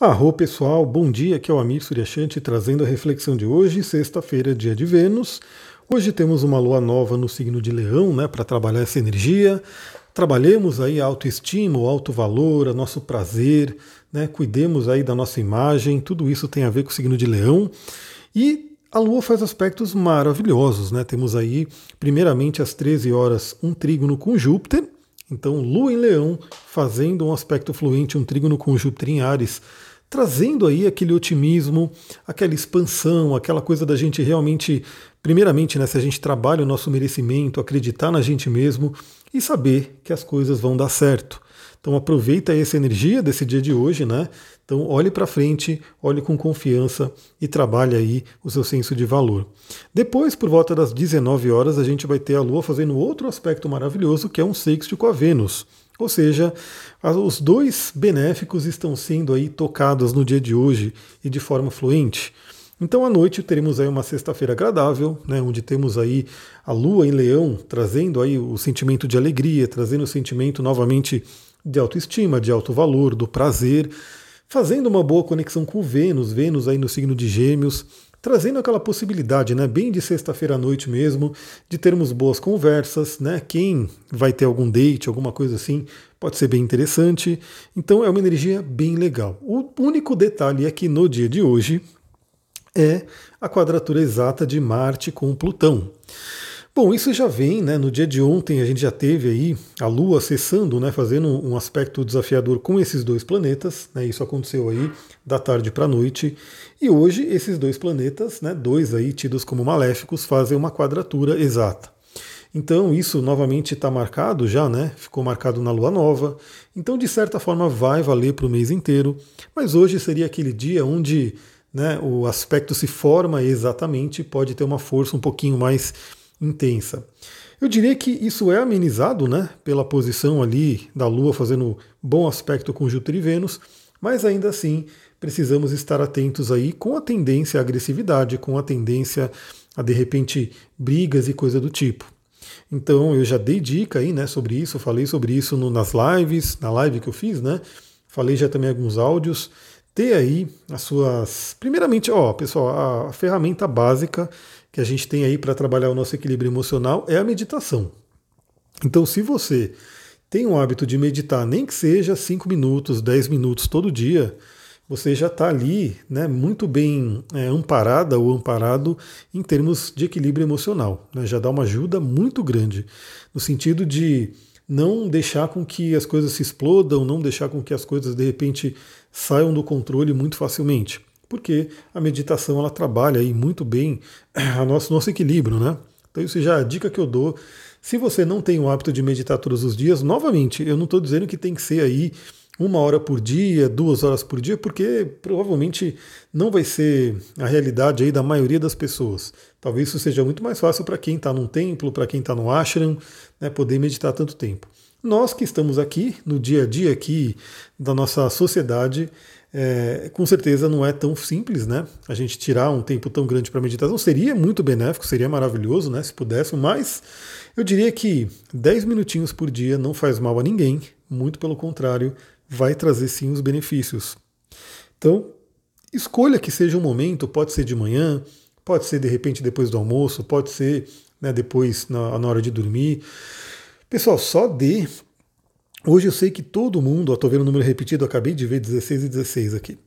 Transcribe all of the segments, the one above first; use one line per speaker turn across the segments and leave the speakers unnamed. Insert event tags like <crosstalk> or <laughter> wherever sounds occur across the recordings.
Arro pessoal, bom dia, aqui é o Amir Suryashanti trazendo a reflexão de hoje, sexta-feira, dia de Vênus. Hoje temos uma lua nova no signo de Leão, né, para trabalhar essa energia. Trabalhemos aí a autoestima, o alto valor, o nosso prazer, né, cuidemos aí da nossa imagem, tudo isso tem a ver com o signo de Leão. E a Lua faz aspectos maravilhosos, né? Temos aí, primeiramente às 13 horas, um trígono com Júpiter, então, Lua em Leão fazendo um aspecto fluente, um trígono com Júpiter em Ares, trazendo aí aquele otimismo, aquela expansão, aquela coisa da gente realmente, primeiramente, né, se a gente trabalha o nosso merecimento, acreditar na gente mesmo e saber que as coisas vão dar certo. Então aproveita essa energia desse dia de hoje, né? Então olhe para frente, olhe com confiança e trabalhe aí o seu senso de valor. Depois, por volta das 19 horas, a gente vai ter a Lua fazendo outro aspecto maravilhoso, que é um sexto com a Vênus. Ou seja, os dois benéficos estão sendo aí tocados no dia de hoje e de forma fluente. Então à noite teremos aí uma sexta-feira agradável, né, onde temos aí a lua em leão trazendo aí o sentimento de alegria, trazendo o sentimento novamente de autoestima, de alto valor, do prazer, fazendo uma boa conexão com Vênus, Vênus aí no signo de Gêmeos, trazendo aquela possibilidade, né, bem de sexta-feira à noite mesmo, de termos boas conversas, né? Quem vai ter algum date, alguma coisa assim, pode ser bem interessante. Então é uma energia bem legal. O único detalhe é que no dia de hoje é a quadratura exata de Marte com Plutão. Bom, isso já vem, né? No dia de ontem a gente já teve aí a Lua acessando, né? Fazendo um aspecto desafiador com esses dois planetas. Né, isso aconteceu aí da tarde para a noite. E hoje esses dois planetas, né? Dois aí tidos como maléficos, fazem uma quadratura exata. Então isso novamente está marcado já, né? Ficou marcado na Lua Nova. Então de certa forma vai valer para o mês inteiro. Mas hoje seria aquele dia onde né, o aspecto se forma exatamente, pode ter uma força um pouquinho mais intensa. Eu diria que isso é amenizado né, pela posição ali da Lua fazendo bom aspecto com Júpiter e Vênus, mas ainda assim precisamos estar atentos aí com a tendência à agressividade, com a tendência a de repente brigas e coisa do tipo. Então eu já dei dica aí né, sobre isso, falei sobre isso no, nas lives, na live que eu fiz, né? Falei já também alguns áudios. Ter aí as suas. Primeiramente, ó, pessoal, a ferramenta básica que a gente tem aí para trabalhar o nosso equilíbrio emocional é a meditação. Então, se você tem o hábito de meditar, nem que seja 5 minutos, 10 minutos todo dia, você já está ali né, muito bem é, amparada ou amparado em termos de equilíbrio emocional. Né, já dá uma ajuda muito grande, no sentido de não deixar com que as coisas se explodam, não deixar com que as coisas de repente saiam do controle muito facilmente porque a meditação ela trabalha aí muito bem a nosso, nosso equilíbrio, né? Então isso já é a dica que eu dou. Se você não tem o hábito de meditar todos os dias, novamente, eu não estou dizendo que tem que ser aí uma hora por dia, duas horas por dia, porque provavelmente não vai ser a realidade aí da maioria das pessoas. Talvez isso seja muito mais fácil para quem está num templo, para quem está no ashram, né, poder meditar tanto tempo. Nós que estamos aqui no dia a dia aqui da nossa sociedade, é, com certeza não é tão simples, né? A gente tirar um tempo tão grande para meditação seria muito benéfico, seria maravilhoso, né? Se pudesse, mas eu diria que 10 minutinhos por dia não faz mal a ninguém, muito pelo contrário, vai trazer sim os benefícios. Então, escolha que seja um momento, pode ser de manhã, pode ser de repente depois do almoço, pode ser né, depois na, na hora de dormir. Pessoal, só dê Hoje eu sei que todo mundo, estou vendo o número repetido, acabei de ver 16 e 16 aqui.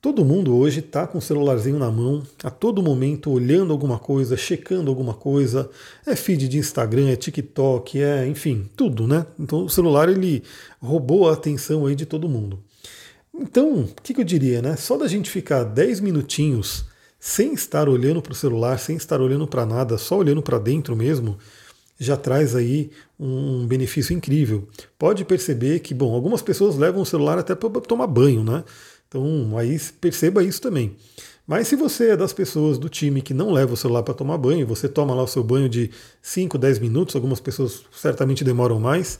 Todo mundo hoje está com o celularzinho na mão, a todo momento olhando alguma coisa, checando alguma coisa. É feed de Instagram, é TikTok, é enfim, tudo, né? Então o celular ele roubou a atenção aí de todo mundo. Então, o que, que eu diria, né? Só da gente ficar 10 minutinhos sem estar olhando para o celular, sem estar olhando para nada, só olhando para dentro mesmo, já traz aí um benefício incrível. Pode perceber que, bom, algumas pessoas levam o celular até para tomar banho, né? Então aí perceba isso também. Mas se você é das pessoas do time que não leva o celular para tomar banho, você toma lá o seu banho de 5, 10 minutos, algumas pessoas certamente demoram mais,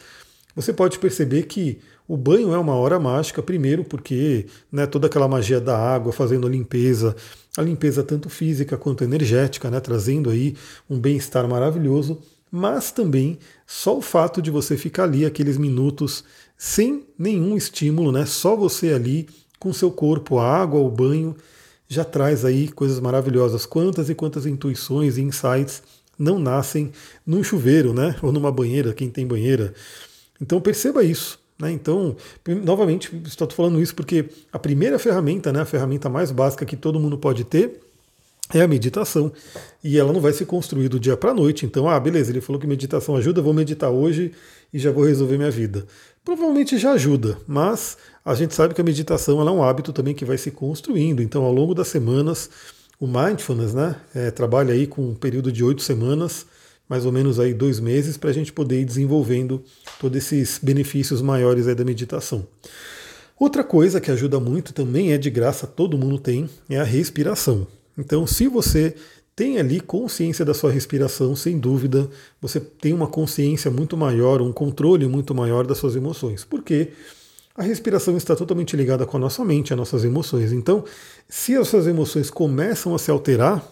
você pode perceber que o banho é uma hora mágica, primeiro porque né, toda aquela magia da água fazendo a limpeza, a limpeza tanto física quanto energética, né, trazendo aí um bem-estar maravilhoso mas também só o fato de você ficar ali aqueles minutos sem nenhum estímulo, né? Só você ali com seu corpo, a água, o banho, já traz aí coisas maravilhosas. Quantas e quantas intuições e insights não nascem num chuveiro, né? <laughs> Ou numa banheira, quem tem banheira. Então perceba isso. Né? Então, novamente, estou falando isso porque a primeira ferramenta, né, a ferramenta mais básica que todo mundo pode ter, é a meditação. E ela não vai se construir do dia para a noite. Então, ah, beleza, ele falou que meditação ajuda, vou meditar hoje e já vou resolver minha vida. Provavelmente já ajuda, mas a gente sabe que a meditação é um hábito também que vai se construindo. Então, ao longo das semanas, o mindfulness né, é, trabalha aí com um período de oito semanas, mais ou menos aí dois meses, para a gente poder ir desenvolvendo todos esses benefícios maiores aí da meditação. Outra coisa que ajuda muito também é de graça, todo mundo tem, é a respiração. Então, se você tem ali consciência da sua respiração, sem dúvida, você tem uma consciência muito maior, um controle muito maior das suas emoções. Porque a respiração está totalmente ligada com a nossa mente, as nossas emoções. Então, se as suas emoções começam a se alterar,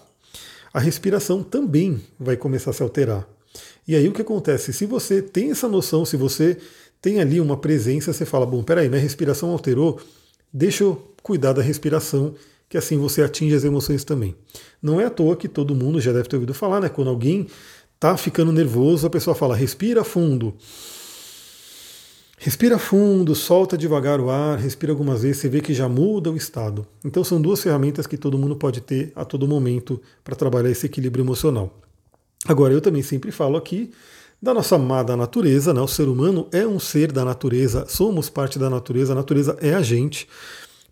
a respiração também vai começar a se alterar. E aí o que acontece? Se você tem essa noção, se você tem ali uma presença, você fala, bom, peraí, minha respiração alterou, deixa eu cuidar da respiração que assim você atinge as emoções também. Não é à toa que todo mundo já deve ter ouvido falar, né? Quando alguém tá ficando nervoso, a pessoa fala: respira fundo. Respira fundo, solta devagar o ar, respira algumas vezes, você vê que já muda o estado. Então são duas ferramentas que todo mundo pode ter a todo momento para trabalhar esse equilíbrio emocional. Agora, eu também sempre falo aqui da nossa amada natureza, né? O ser humano é um ser da natureza, somos parte da natureza, a natureza é a gente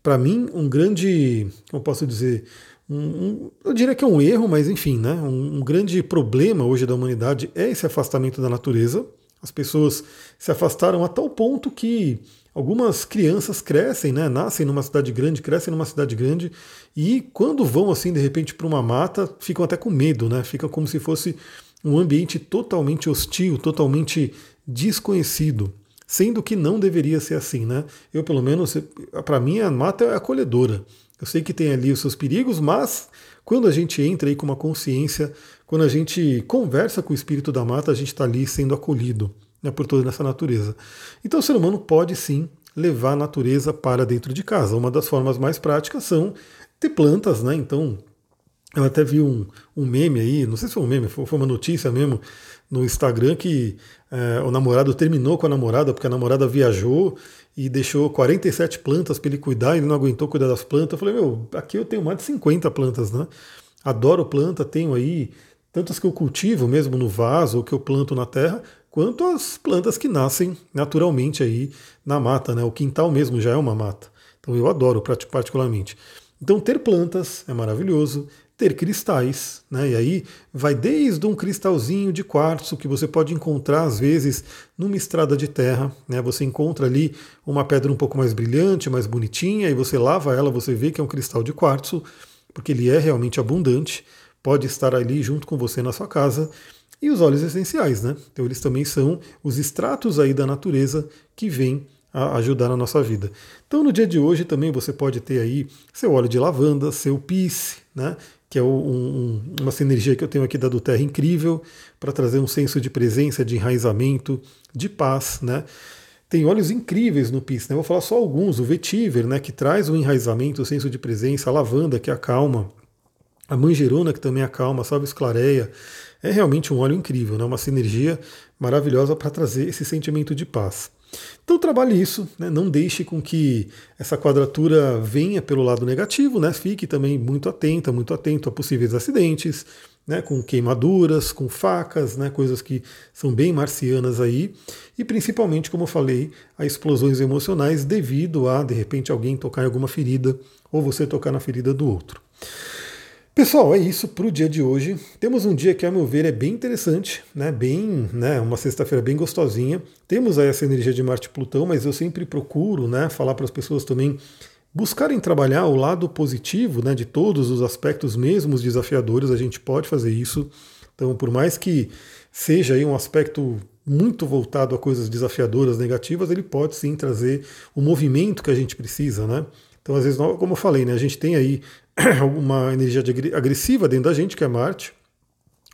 para mim, um grande, como posso dizer, um, um, eu diria que é um erro, mas enfim, né, um, um grande problema hoje da humanidade é esse afastamento da natureza. As pessoas se afastaram a tal ponto que algumas crianças crescem, né, nascem numa cidade grande, crescem numa cidade grande e quando vão assim de repente para uma mata, ficam até com medo, né? Fica como se fosse um ambiente totalmente hostil, totalmente desconhecido sendo que não deveria ser assim, né? Eu, pelo menos, para mim, a mata é acolhedora. Eu sei que tem ali os seus perigos, mas quando a gente entra aí com uma consciência, quando a gente conversa com o espírito da mata, a gente está ali sendo acolhido né, por toda essa natureza. Então, o ser humano pode sim levar a natureza para dentro de casa. Uma das formas mais práticas são ter plantas, né? Então, eu até vi um, um meme aí, não sei se foi um meme, foi, foi uma notícia mesmo, no Instagram que é, o namorado terminou com a namorada porque a namorada viajou e deixou 47 plantas para ele cuidar, ele não aguentou cuidar das plantas. Eu falei, meu, aqui eu tenho mais de 50 plantas, né? Adoro planta, tenho aí tantas que eu cultivo mesmo no vaso ou que eu planto na terra, quanto as plantas que nascem naturalmente aí na mata, né? O quintal mesmo já é uma mata. Então eu adoro particularmente. Então ter plantas é maravilhoso, ter cristais, né? E aí vai desde um cristalzinho de quartzo que você pode encontrar às vezes numa estrada de terra, né? Você encontra ali uma pedra um pouco mais brilhante, mais bonitinha, e você lava ela, você vê que é um cristal de quartzo, porque ele é realmente abundante, pode estar ali junto com você na sua casa. E os óleos essenciais, né? Então eles também são os extratos aí da natureza que vêm a ajudar na nossa vida. Então no dia de hoje também você pode ter aí seu óleo de lavanda, seu pisse, né? Que é um, uma sinergia que eu tenho aqui da do Terra incrível, para trazer um senso de presença, de enraizamento, de paz, né? Tem óleos incríveis no PIS, né? Vou falar só alguns. O vetiver, né, que traz o enraizamento, o senso de presença, a lavanda, que acalma, a manjerona, que também acalma, sabe, esclareia. É realmente um óleo incrível, né? uma sinergia maravilhosa para trazer esse sentimento de paz. Então trabalhe isso, né? não deixe com que essa quadratura venha pelo lado negativo, né? fique também muito atenta, muito atento a possíveis acidentes, né? com queimaduras, com facas, né? coisas que são bem marcianas aí, e principalmente, como eu falei, a explosões emocionais devido a, de repente, alguém tocar em alguma ferida ou você tocar na ferida do outro. Pessoal, é isso para o dia de hoje. Temos um dia que, a meu ver, é bem interessante, né? Bem, né? Uma sexta-feira bem gostosinha. Temos aí essa energia de Marte e Plutão, mas eu sempre procuro, né? Falar para as pessoas também buscarem trabalhar o lado positivo, né? De todos os aspectos, mesmo os desafiadores, a gente pode fazer isso. Então, por mais que seja aí um aspecto muito voltado a coisas desafiadoras, negativas, ele pode sim trazer o movimento que a gente precisa, né? Então, às vezes, como eu falei, né, a gente tem aí <clears throat> uma energia agressiva dentro da gente, que é Marte,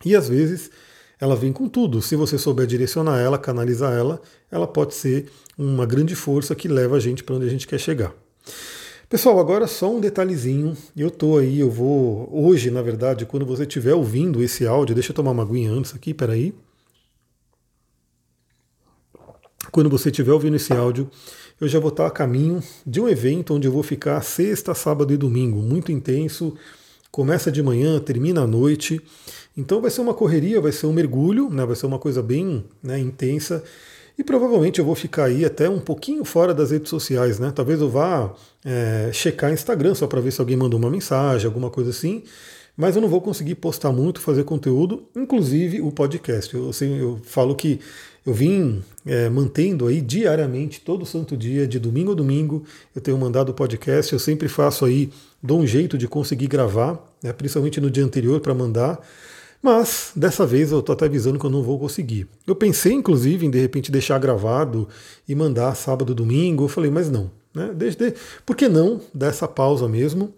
e às vezes ela vem com tudo. Se você souber direcionar ela, canalizar ela, ela pode ser uma grande força que leva a gente para onde a gente quer chegar. Pessoal, agora só um detalhezinho. Eu tô aí, eu vou. Hoje, na verdade, quando você estiver ouvindo esse áudio, deixa eu tomar uma aguinha antes aqui, peraí. Quando você estiver ouvindo esse áudio, eu já vou estar a caminho de um evento onde eu vou ficar sexta, sábado e domingo, muito intenso. Começa de manhã, termina à noite. Então vai ser uma correria, vai ser um mergulho, né? vai ser uma coisa bem né, intensa. E provavelmente eu vou ficar aí até um pouquinho fora das redes sociais, né? Talvez eu vá é, checar Instagram só para ver se alguém mandou uma mensagem, alguma coisa assim. Mas eu não vou conseguir postar muito, fazer conteúdo, inclusive o podcast. Eu, assim, eu falo que eu vim é, mantendo aí diariamente, todo santo dia, de domingo a domingo, eu tenho mandado podcast, eu sempre faço aí, dou um jeito de conseguir gravar, né, principalmente no dia anterior para mandar, mas dessa vez eu estou até avisando que eu não vou conseguir. Eu pensei, inclusive, em de repente deixar gravado e mandar sábado, domingo, eu falei, mas não, né, deixa, por que não dar essa pausa mesmo?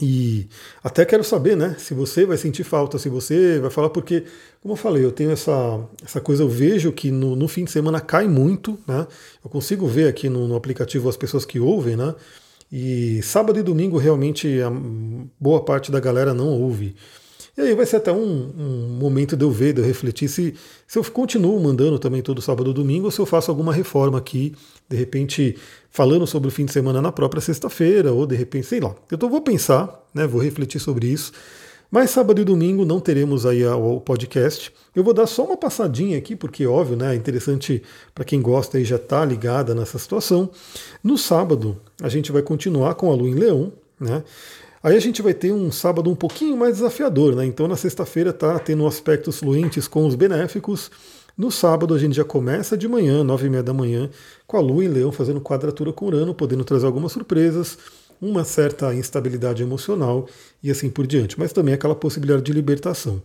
E até quero saber, né, se você vai sentir falta, se você vai falar, porque, como eu falei, eu tenho essa, essa coisa, eu vejo que no, no fim de semana cai muito, né? Eu consigo ver aqui no, no, aplicativo as pessoas que ouvem, né? E sábado e domingo realmente a boa parte da galera não ouve. E aí vai ser até um, um, momento de eu ver, de eu refletir se, se eu continuo mandando também todo sábado e domingo ou se eu faço alguma reforma aqui, de repente falando sobre o fim de semana na própria sexta-feira, ou de repente, sei lá. Eu tô, vou pensar, né, vou refletir sobre isso. Mas sábado e domingo não teremos aí o podcast. Eu vou dar só uma passadinha aqui, porque óbvio, né, é interessante para quem gosta e já está ligada nessa situação. No sábado, a gente vai continuar com a Lua em Leão, né? Aí a gente vai ter um sábado um pouquinho mais desafiador, né? Então na sexta-feira tá tendo aspectos fluentes com os benéficos. No sábado a gente já começa de manhã, nove e meia da manhã, com a Lua em Leão fazendo quadratura com Urano, podendo trazer algumas surpresas, uma certa instabilidade emocional e assim por diante, mas também aquela possibilidade de libertação.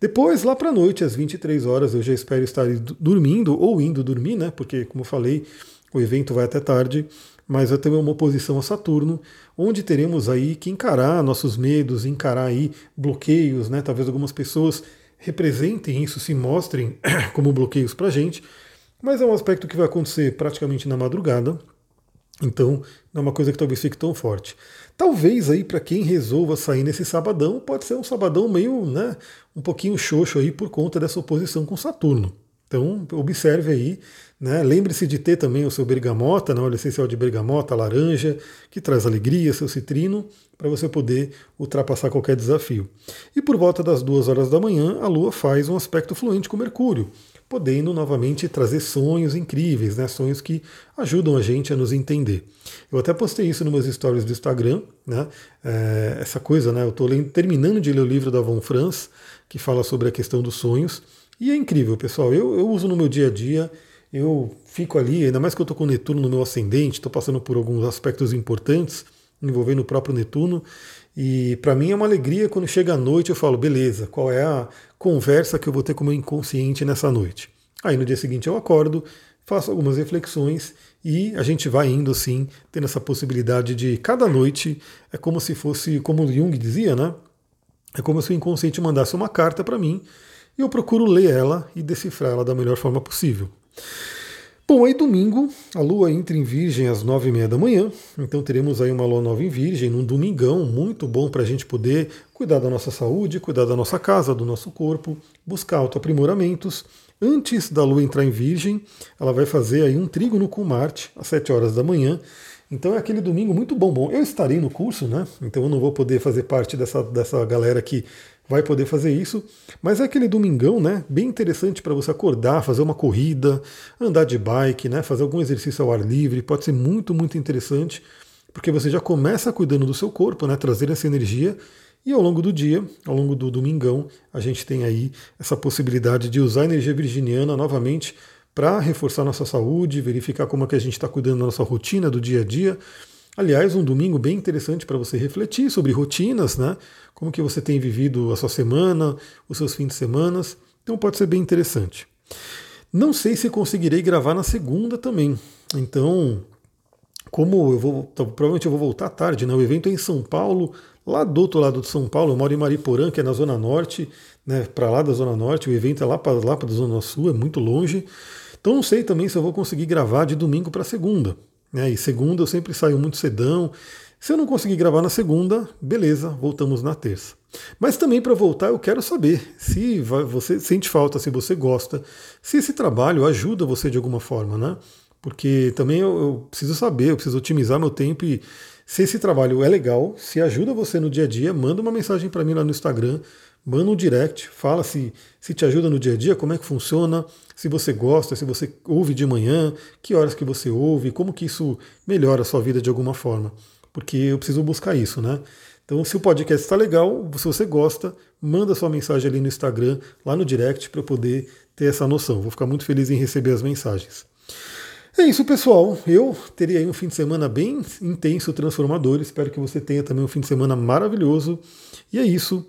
Depois, lá para a noite, às 23 horas, eu já espero estar dormindo ou indo dormir, né? Porque, como eu falei, o evento vai até tarde mas vai ter uma oposição a Saturno, onde teremos aí que encarar nossos medos, encarar aí bloqueios, né? Talvez algumas pessoas representem isso, se mostrem <clears throat> como bloqueios para a gente, mas é um aspecto que vai acontecer praticamente na madrugada, então não é uma coisa que talvez fique tão forte. Talvez aí para quem resolva sair nesse sabadão, pode ser um sabadão meio, né, um pouquinho xoxo aí por conta dessa oposição com Saturno. Então observe aí né? Lembre-se de ter também o seu bergamota, né? óleo essencial de bergamota, laranja, que traz alegria, seu citrino, para você poder ultrapassar qualquer desafio. E por volta das duas horas da manhã, a Lua faz um aspecto fluente com Mercúrio, podendo novamente trazer sonhos incríveis, né? sonhos que ajudam a gente a nos entender. Eu até postei isso nos meus stories do Instagram, né? É, essa coisa, né? Eu estou terminando de ler o livro da Von Franz, que fala sobre a questão dos sonhos, e é incrível, pessoal. Eu, eu uso no meu dia a dia eu fico ali, ainda mais que eu estou com Netuno no meu ascendente, estou passando por alguns aspectos importantes envolvendo o próprio Netuno. E para mim é uma alegria quando chega a noite eu falo, beleza, qual é a conversa que eu vou ter com o meu inconsciente nessa noite? Aí no dia seguinte eu acordo, faço algumas reflexões e a gente vai indo assim, tendo essa possibilidade de cada noite é como se fosse, como Jung dizia, né? É como se o inconsciente mandasse uma carta para mim e eu procuro ler ela e decifrar ela da melhor forma possível. Bom, aí domingo a Lua entra em Virgem às nove e meia da manhã, então teremos aí uma Lua nova em Virgem, num domingão, muito bom para a gente poder cuidar da nossa saúde, cuidar da nossa casa, do nosso corpo, buscar autoaprimoramentos. Antes da Lua entrar em Virgem, ela vai fazer aí um trígono com Marte às sete horas da manhã, então é aquele domingo muito bom. Bom, eu estarei no curso, né? Então eu não vou poder fazer parte dessa, dessa galera que vai poder fazer isso. Mas é aquele domingão, né? Bem interessante para você acordar, fazer uma corrida, andar de bike, né? Fazer algum exercício ao ar livre. Pode ser muito, muito interessante, porque você já começa cuidando do seu corpo, né? Trazer essa energia. E ao longo do dia, ao longo do domingão, a gente tem aí essa possibilidade de usar a energia virginiana novamente para reforçar nossa saúde, verificar como é que a gente está cuidando da nossa rotina do dia a dia. Aliás, um domingo bem interessante para você refletir sobre rotinas, né? Como que você tem vivido a sua semana, os seus fins de semana. Então pode ser bem interessante. Não sei se conseguirei gravar na segunda também. Então, como eu vou, provavelmente eu vou voltar tarde, né? O evento é em São Paulo, lá do outro lado de São Paulo, eu moro em Mariporã, que é na Zona Norte, né? Para lá da Zona Norte, o evento é lá para lá para a Zona Sul, é muito longe. Então não sei também se eu vou conseguir gravar de domingo para segunda. Né? E segunda eu sempre saio muito cedão, Se eu não conseguir gravar na segunda, beleza, voltamos na terça. Mas também para voltar, eu quero saber se você sente falta, se você gosta, se esse trabalho ajuda você de alguma forma, né? Porque também eu, eu preciso saber, eu preciso otimizar meu tempo e se esse trabalho é legal, se ajuda você no dia a dia, manda uma mensagem para mim lá no Instagram, manda um direct, fala se, se te ajuda no dia a dia, como é que funciona, se você gosta, se você ouve de manhã, que horas que você ouve, como que isso melhora a sua vida de alguma forma. Porque eu preciso buscar isso, né? Então, se o podcast está legal, se você gosta, manda sua mensagem ali no Instagram, lá no direct, para eu poder ter essa noção. Vou ficar muito feliz em receber as mensagens. É isso, pessoal. Eu teria aí um fim de semana bem intenso, transformador. Espero que você tenha também um fim de semana maravilhoso. E é isso.